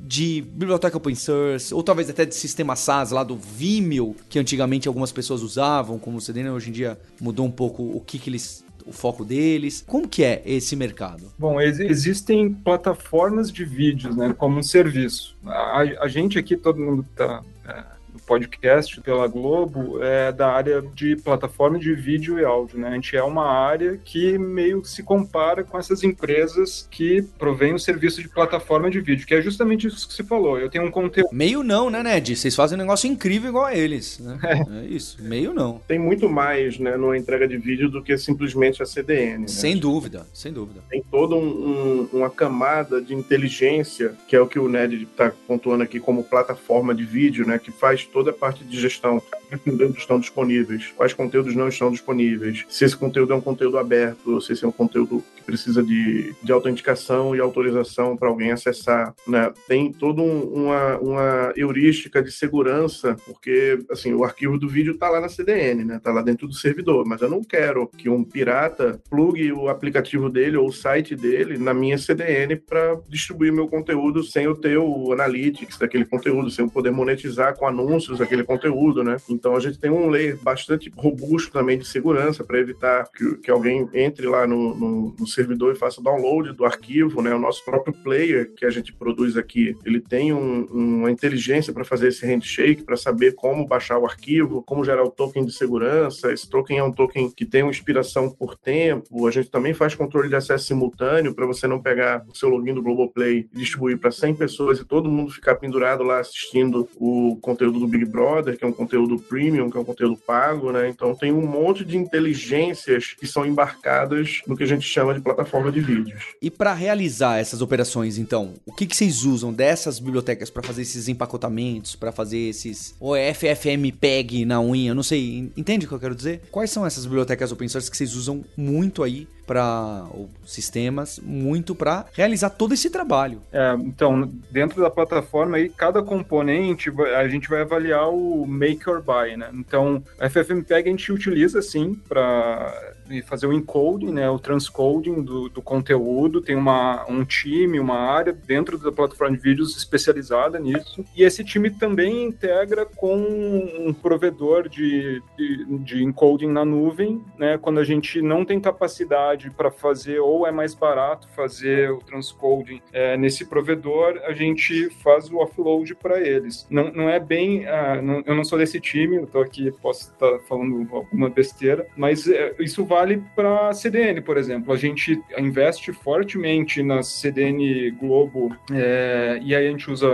de biblioteca open source, ou talvez até de sistema SaaS lá do Vimeo, que antigamente algumas pessoas usavam como CDN, hoje em dia mudou um pouco o que, que eles o foco deles? Como que é esse mercado? Bom, ex existem plataformas de vídeos, né, como um serviço. A, a gente aqui, todo mundo está é, podcast pela Globo é da área de plataforma de vídeo e áudio, né? A gente é uma área que meio se compara com essas empresas que provêm o serviço de plataforma de vídeo, que é justamente isso que você falou. Eu tenho um conteúdo. Meio não, né, Ned? Vocês fazem um negócio incrível igual a eles. Né? É. é isso. Meio não. Tem muito mais, né, numa entrega de vídeo do que simplesmente a CDN. Né? Sem dúvida, sem dúvida. Tem toda um, um, uma camada de inteligência, que é o que o Ned está pontuando aqui como plataforma de vídeo, né, que faz toda a parte de gestão. Quais conteúdos estão disponíveis, quais conteúdos não estão disponíveis, se esse conteúdo é um conteúdo aberto, se esse é um conteúdo que precisa de, de autenticação e autorização para alguém acessar. Né? Tem toda um, uma, uma heurística de segurança, porque assim, o arquivo do vídeo está lá na CDN, né? Está lá dentro do servidor, mas eu não quero que um pirata plugue o aplicativo dele ou o site dele na minha CDN para distribuir meu conteúdo sem eu ter o analytics daquele conteúdo, sem eu poder monetizar com anúncios aquele conteúdo, né? Então a gente tem um layer bastante robusto também de segurança para evitar que, que, alguém entre lá no, no, no, servidor e faça o download do arquivo, né? O nosso próprio player que a gente produz aqui, ele tem um, uma inteligência para fazer esse handshake, para saber como baixar o arquivo, como gerar o token de segurança. Esse token é um token que tem uma expiração por tempo. A gente também faz controle de acesso simultâneo para você não pegar o seu login do Globoplay e distribuir para 100 pessoas e todo mundo ficar pendurado lá assistindo o conteúdo do Big Brother, que é um conteúdo premium, que é um conteúdo pago, né? Então tem um monte de inteligências que são embarcadas no que a gente chama de plataforma de vídeos. E para realizar essas operações, então, o que, que vocês usam dessas bibliotecas para fazer esses empacotamentos, para fazer esses o FFmpeg na unha, não sei, entende o que eu quero dizer? Quais são essas bibliotecas open source que vocês usam muito aí para sistemas muito para realizar todo esse trabalho. É, então, dentro da plataforma aí, cada componente a gente vai avaliar o make or buy, né? Então, a FFmpeg a gente utiliza sim para fazer o encoding, né, o transcoding do, do, conteúdo, tem uma, um time, uma área dentro da plataforma de vídeos especializada nisso, e esse time também integra com um provedor de, de, de encoding na nuvem, né, quando a gente não tem capacidade para fazer, ou é mais barato fazer o transcoding é, nesse provedor, a gente faz o offload para eles. Não, não é bem, uh, não, eu não sou desse time, eu estou aqui, posso estar falando alguma besteira, mas é, isso vale para a CDN, por exemplo. A gente investe fortemente na CDN Globo é, e aí a gente usa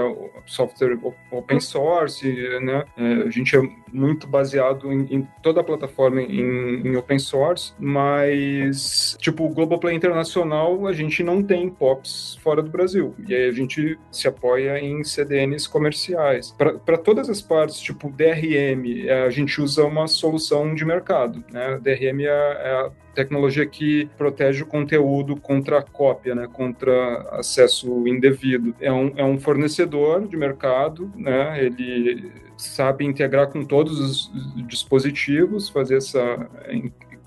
software open source, né? É, a gente é muito baseado em, em toda a plataforma em, em, open source, mas tipo o Globoplay Internacional a gente não tem POPs fora do Brasil e aí a gente se apoia em CDNs comerciais. Para todas as partes, tipo DRM, é, a gente usa uma solução de mercado, né? DRM é é a tecnologia que protege o conteúdo contra cópia, né, contra acesso indevido. É um, é um fornecedor de mercado, né, ele sabe integrar com todos os dispositivos, fazer essa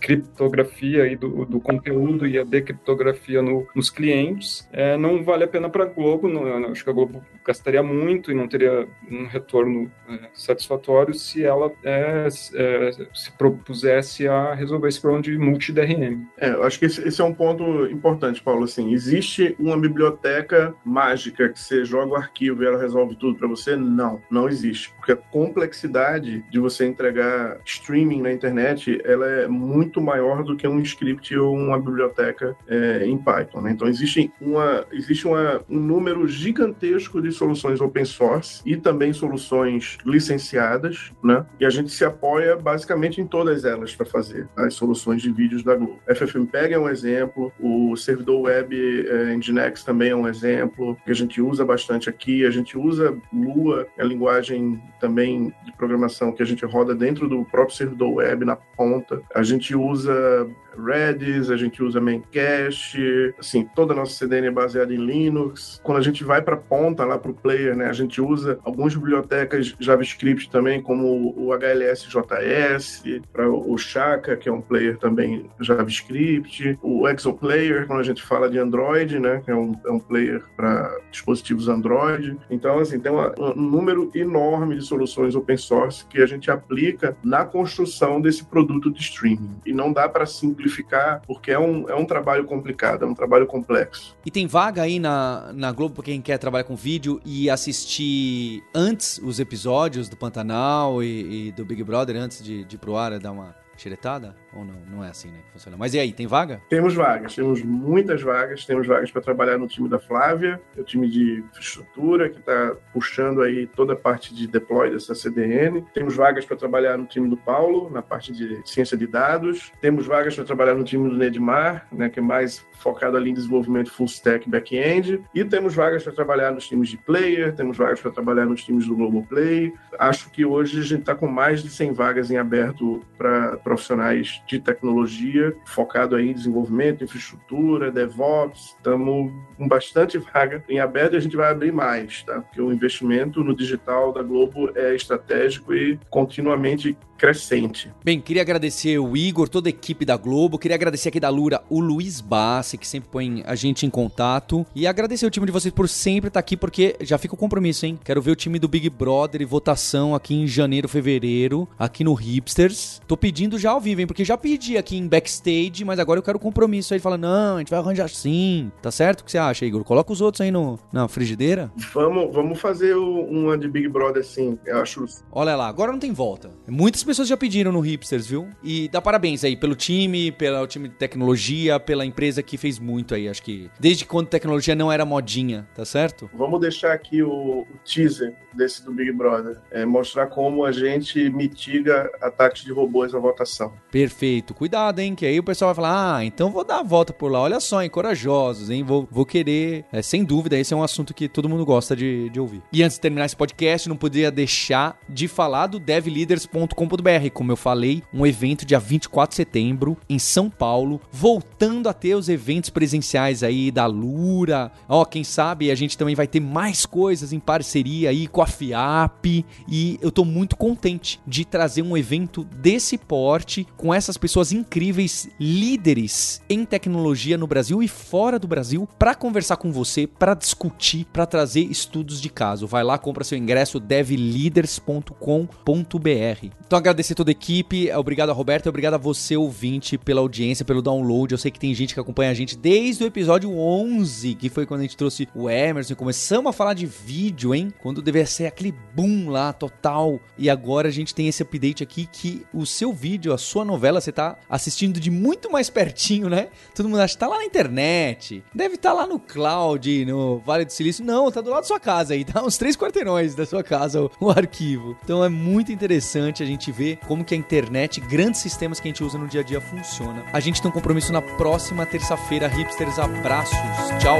criptografia aí do, do conteúdo e a decriptografia no, nos clientes, é, não vale a pena para a Globo. Não, acho que a Globo gastaria muito e não teria um retorno é, satisfatório se ela é, é se propusesse a resolver esse problema de multi-DRM. É, eu acho que esse, esse, é um ponto importante, Paulo. Assim, existe uma biblioteca mágica que você joga o arquivo e ela resolve tudo para você? Não, não existe. Porque a complexidade de você entregar streaming na internet ela é muito muito maior do que um script ou uma biblioteca é, em Python. Né? Então, existe, uma, existe uma, um número gigantesco de soluções open source e também soluções licenciadas, né? e a gente se apoia basicamente em todas elas para fazer as soluções de vídeos da Globo. FFmpeg é um exemplo, o servidor web é, Nginx também é um exemplo, que a gente usa bastante aqui. A gente usa Lua, é a linguagem também de programação que a gente roda dentro do próprio servidor web na ponta. A gente usa Redis, a gente usa Memcache, assim, toda a nossa CDN é baseada em Linux. Quando a gente vai para ponta, lá para o player, né, a gente usa algumas bibliotecas JavaScript também, como o HLSJS, para o Chaka, que é um player também JavaScript, o Exoplayer, quando a gente fala de Android, né, que é um, é um player para dispositivos Android. Então, assim, tem uma, um número enorme de soluções open source que a gente aplica na construção desse produto de streaming. E não dá para simplesmente simplificar, porque é um, é um trabalho complicado, é um trabalho complexo. E tem vaga aí na, na Globo pra quem quer trabalhar com vídeo e assistir antes os episódios do Pantanal e, e do Big Brother, antes de, de ir pro ar, dar uma xeretada? Ou não? Não é assim, né? Que funciona. Mas e aí, tem vaga? Temos vagas, temos muitas vagas. Temos vagas para trabalhar no time da Flávia, é o time de infraestrutura, que está puxando aí toda a parte de deploy dessa CDN. Temos vagas para trabalhar no time do Paulo, na parte de ciência de dados. Temos vagas para trabalhar no time do Nedmar, né, que é mais focado ali em desenvolvimento full stack back-end. E temos vagas para trabalhar nos times de player, temos vagas para trabalhar nos times do Globoplay. Acho que hoje a gente está com mais de 100 vagas em aberto para profissionais de tecnologia, focado aí em desenvolvimento, infraestrutura, DevOps. Estamos com bastante vaga em aberto e a gente vai abrir mais, tá? Porque o investimento no digital da Globo é estratégico e continuamente crescente. Bem, queria agradecer o Igor, toda a equipe da Globo, queria agradecer aqui da Lura o Luiz Bassi, que sempre põe a gente em contato, e agradecer o time de vocês por sempre estar aqui, porque já fica o compromisso, hein? Quero ver o time do Big Brother e votação aqui em janeiro, fevereiro, aqui no Hipsters. Tô pedindo já ao vivo, hein? Porque já pedi aqui em backstage, mas agora eu quero compromisso aí. Fala, não, a gente vai arranjar sim. Tá certo? O que você acha, Igor? Coloca os outros aí no, na frigideira. Vamos, vamos fazer uma de Big Brother sim, eu acho. Olha lá, agora não tem volta. Muitas pessoas já pediram no Hipsters, viu? E dá parabéns aí pelo time, pelo time de tecnologia, pela empresa que fez muito aí. Acho que desde quando tecnologia não era modinha, tá certo? Vamos deixar aqui o, o teaser desse do Big Brother. É mostrar como a gente mitiga ataques de robôs na votação. Perfeito. Cuidado, hein? Que aí o pessoal vai falar: ah, então vou dar a volta por lá. Olha só, hein? Corajosos, hein? Vou, vou querer. É, sem dúvida, esse é um assunto que todo mundo gosta de, de ouvir. E antes de terminar esse podcast, não podia deixar de falar do devleaders.com.br. Como eu falei, um evento dia 24 de setembro em São Paulo, voltando a ter os eventos presenciais aí da Lura. Ó, quem sabe a gente também vai ter mais coisas em parceria aí com a FIAP. E eu tô muito contente de trazer um evento desse porte com essas pessoas incríveis, líderes em tecnologia no Brasil e fora do Brasil, para conversar com você, para discutir, para trazer estudos de caso. Vai lá, compra seu ingresso devleaders.com.br. Então agradecer toda a equipe, obrigado a Roberto, obrigado a você ouvinte pela audiência, pelo download. Eu sei que tem gente que acompanha a gente desde o episódio 11, que foi quando a gente trouxe o Emerson, começamos a falar de vídeo, hein? Quando deveria ser aquele boom lá total. E agora a gente tem esse update aqui que o seu vídeo, a sua novela, você tá assistindo de muito mais pertinho, né? Todo mundo acha que tá lá na internet, deve estar tá lá no cloud, no Vale do Silício. Não, tá do lado da sua casa aí, tá uns três quarteirões da sua casa o, o arquivo. Então é muito interessante a gente ver como que a internet, grandes sistemas que a gente usa no dia a dia funciona. A gente tem um compromisso na próxima terça-feira. Hipsters, abraços. Tchau.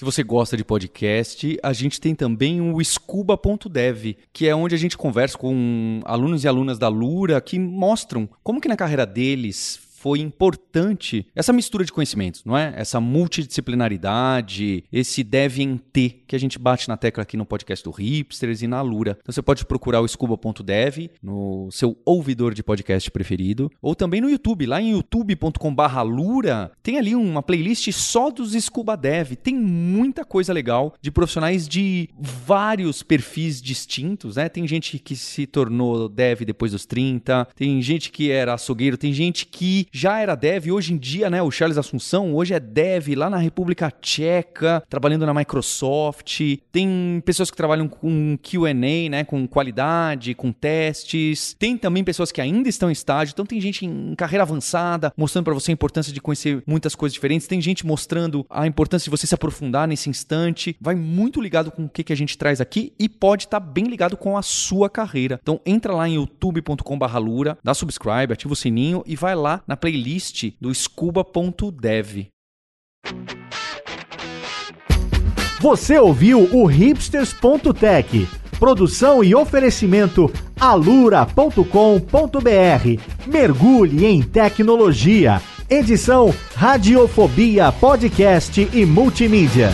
Se você gosta de podcast, a gente tem também o scuba.dev, que é onde a gente conversa com alunos e alunas da Lura que mostram como que na carreira deles foi importante essa mistura de conhecimentos, não é? Essa multidisciplinaridade, esse deve em T que a gente bate na tecla aqui no podcast do Hipsters e na Lura. Então você pode procurar o scuba.dev no seu ouvidor de podcast preferido ou também no YouTube, lá em youtube.com/lura, tem ali uma playlist só dos Scuba Dev. Tem muita coisa legal de profissionais de vários perfis distintos, né? Tem gente que se tornou dev depois dos 30, tem gente que era açougueiro, tem gente que já era dev, hoje em dia, né, o Charles Assunção, hoje é dev lá na República Tcheca, trabalhando na Microsoft. Tem pessoas que trabalham com Q&A, né, com qualidade, com testes. Tem também pessoas que ainda estão em estágio, então tem gente em carreira avançada, mostrando para você a importância de conhecer muitas coisas diferentes. Tem gente mostrando a importância de você se aprofundar nesse instante. Vai muito ligado com o que, que a gente traz aqui e pode estar tá bem ligado com a sua carreira. Então entra lá em youtube.com/lura, dá subscribe, ativa o sininho e vai lá na playlist do scuba.dev. Você ouviu o hipsters.tech, produção e oferecimento alura.com.br. Mergulhe em tecnologia. Edição Radiofobia Podcast e Multimídia.